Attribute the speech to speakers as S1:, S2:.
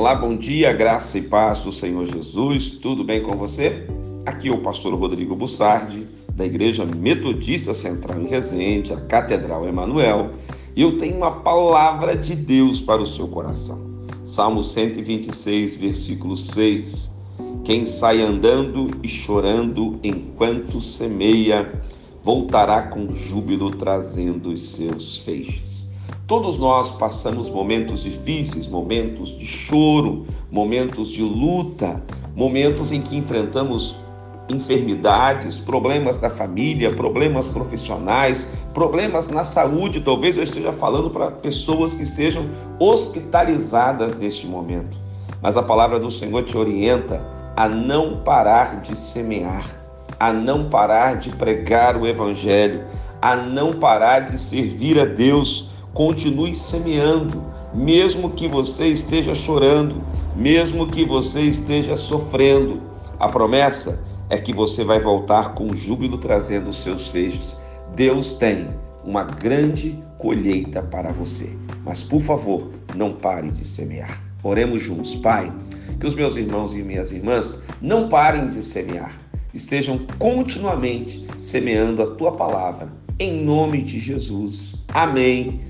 S1: Olá, bom dia, graça e paz do Senhor Jesus. Tudo bem com você? Aqui é o pastor Rodrigo Bussardi, da Igreja Metodista Central em Resende, a Catedral Emanuel, e eu tenho uma palavra de Deus para o seu coração. Salmo 126, versículo 6. Quem sai andando e chorando enquanto semeia, voltará com júbilo trazendo os seus feixes. Todos nós passamos momentos difíceis, momentos de choro, momentos de luta, momentos em que enfrentamos enfermidades, problemas da família, problemas profissionais, problemas na saúde. Talvez eu esteja falando para pessoas que sejam hospitalizadas neste momento. Mas a palavra do Senhor te orienta a não parar de semear, a não parar de pregar o evangelho, a não parar de servir a Deus Continue semeando, mesmo que você esteja chorando, mesmo que você esteja sofrendo. A promessa é que você vai voltar com júbilo trazendo os seus feixes. Deus tem uma grande colheita para você. Mas, por favor, não pare de semear. Oremos juntos, Pai, que os meus irmãos e minhas irmãs não parem de semear, estejam continuamente semeando a tua palavra. Em nome de Jesus. Amém